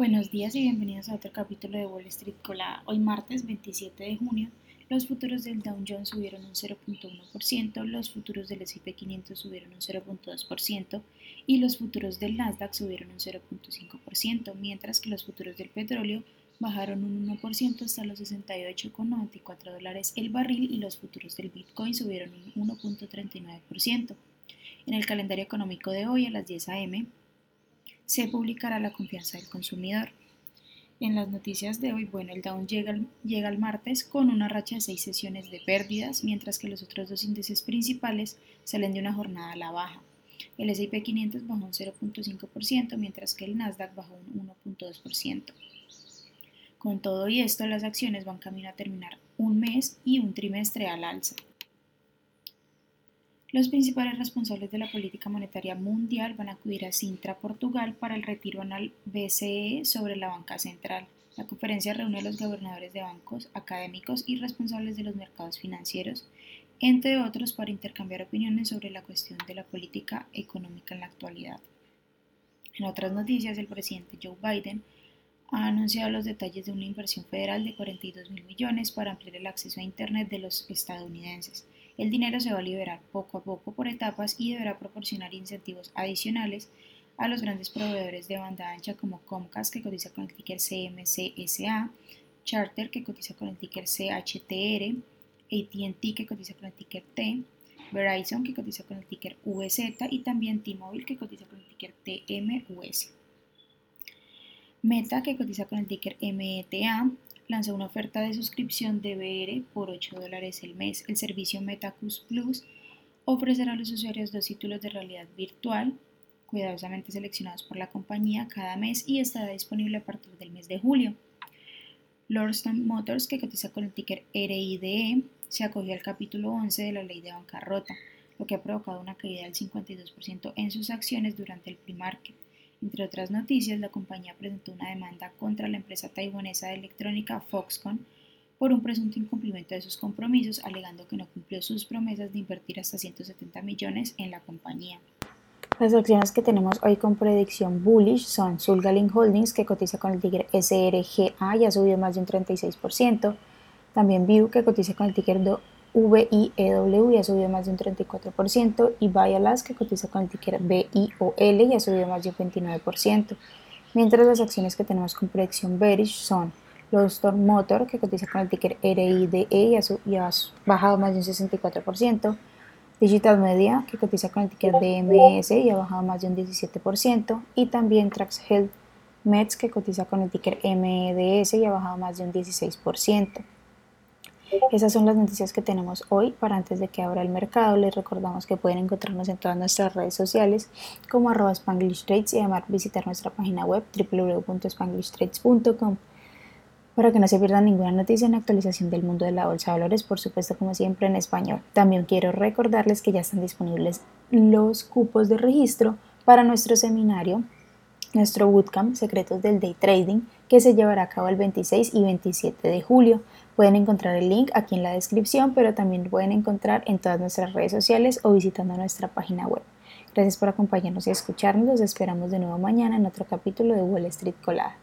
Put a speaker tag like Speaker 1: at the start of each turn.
Speaker 1: Buenos días y bienvenidos a otro capítulo de Wall Street Colada. Hoy martes 27 de junio, los futuros del Dow Jones subieron un 0.1%, los futuros del S&P 500 subieron un 0.2% y los futuros del Nasdaq subieron un 0.5%, mientras que los futuros del petróleo bajaron un 1% hasta los 68,94 dólares el barril y los futuros del Bitcoin subieron un 1.39%. En el calendario económico de hoy a las 10 a.m., se publicará la confianza del consumidor. En las noticias de hoy, bueno, el Dow llega, llega el martes con una racha de seis sesiones de pérdidas, mientras que los otros dos índices principales salen de una jornada a la baja. El S&P 500 bajó un 0.5%, mientras que el Nasdaq bajó un 1.2%. Con todo y esto, las acciones van camino a terminar un mes y un trimestre al alza. Los principales responsables de la política monetaria mundial van a acudir a Sintra, Portugal, para el retiro anual BCE sobre la banca central. La conferencia reúne a los gobernadores de bancos, académicos y responsables de los mercados financieros, entre otros, para intercambiar opiniones sobre la cuestión de la política económica en la actualidad. En otras noticias, el presidente Joe Biden ha anunciado los detalles de una inversión federal de 42 mil millones para ampliar el acceso a Internet de los estadounidenses. El dinero se va a liberar poco a poco por etapas y deberá proporcionar incentivos adicionales a los grandes proveedores de banda ancha como Comcast, que cotiza con el ticker CMCSA, Charter, que cotiza con el ticker CHTR, ATT, que cotiza con el ticker T, Verizon, que cotiza con el ticker VZ, y también T-Mobile, que cotiza con el ticker TMUS. Meta, que cotiza con el ticker META, lanzó una oferta de suscripción de BR por 8 dólares el mes. El servicio MetaCus Plus ofrecerá a los usuarios dos títulos de realidad virtual cuidadosamente seleccionados por la compañía cada mes y estará disponible a partir del mes de julio. Lordstown Motors, que cotiza con el ticker RIDE, se acogió al capítulo 11 de la ley de bancarrota, lo que ha provocado una caída del 52% en sus acciones durante el pre-market. Entre otras noticias, la compañía presentó una demanda contra la empresa taiwanesa de electrónica Foxconn por un presunto incumplimiento de sus compromisos, alegando que no cumplió sus promesas de invertir hasta 170 millones en la compañía.
Speaker 2: Las acciones que tenemos hoy con predicción bullish son Sulgalink Holdings, que cotiza con el ticker SRGA y ha subido más de un 36%. También View, que cotiza con el ticker VIEW y ha subido más de un 34%, y Vialas, que cotiza con el ticker BIOL y ha subido más de un 29%. Mientras las acciones que tenemos con predicción bearish son los Storm Motor, que cotiza con el ticker RIDE y ha, y ha bajado más de un 64%, Digital Media, que cotiza con el ticker DMS y ha bajado más de un 17%, y también Trax Health Meds, que cotiza con el ticker MEDS y ha bajado más de un 16%. Esas son las noticias que tenemos hoy. Para antes de que abra el mercado, les recordamos que pueden encontrarnos en todas nuestras redes sociales como arroba Spanglish Trades y además visitar nuestra página web www.spanglishtrades.com para que no se pierdan ninguna noticia en actualización del mundo de la bolsa de valores, por supuesto como siempre en español. También quiero recordarles que ya están disponibles los cupos de registro para nuestro seminario, nuestro bootcamp Secretos del Day Trading, que se llevará a cabo el 26 y 27 de julio. Pueden encontrar el link aquí en la descripción, pero también lo pueden encontrar en todas nuestras redes sociales o visitando nuestra página web. Gracias por acompañarnos y escucharnos. Los esperamos de nuevo mañana en otro capítulo de Wall Street Colada.